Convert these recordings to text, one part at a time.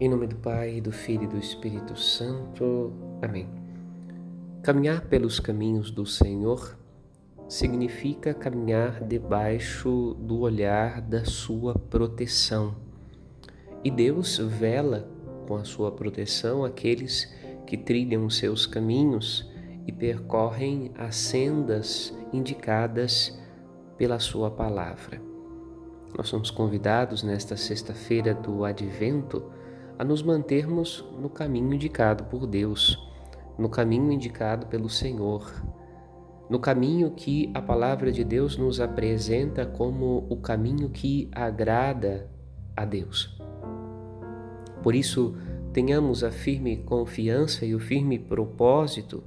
Em nome do Pai, do Filho e do Espírito Santo. Amém. Caminhar pelos caminhos do Senhor significa caminhar debaixo do olhar da sua proteção. E Deus vela com a sua proteção aqueles que trilham os seus caminhos e percorrem as sendas indicadas pela sua palavra. Nós somos convidados nesta sexta-feira do Advento a nos mantermos no caminho indicado por Deus, no caminho indicado pelo Senhor, no caminho que a palavra de Deus nos apresenta como o caminho que agrada a Deus. Por isso, tenhamos a firme confiança e o firme propósito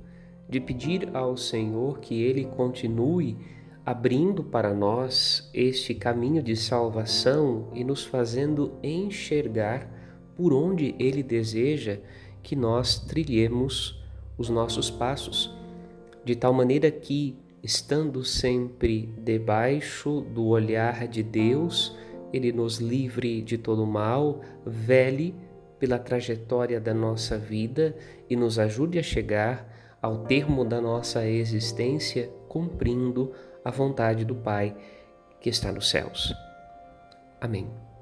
de pedir ao Senhor que Ele continue abrindo para nós este caminho de salvação e nos fazendo enxergar por onde Ele deseja que nós trilhemos os nossos passos, de tal maneira que, estando sempre debaixo do olhar de Deus, Ele nos livre de todo mal, vele pela trajetória da nossa vida e nos ajude a chegar ao termo da nossa existência cumprindo a vontade do Pai que está nos céus. Amém.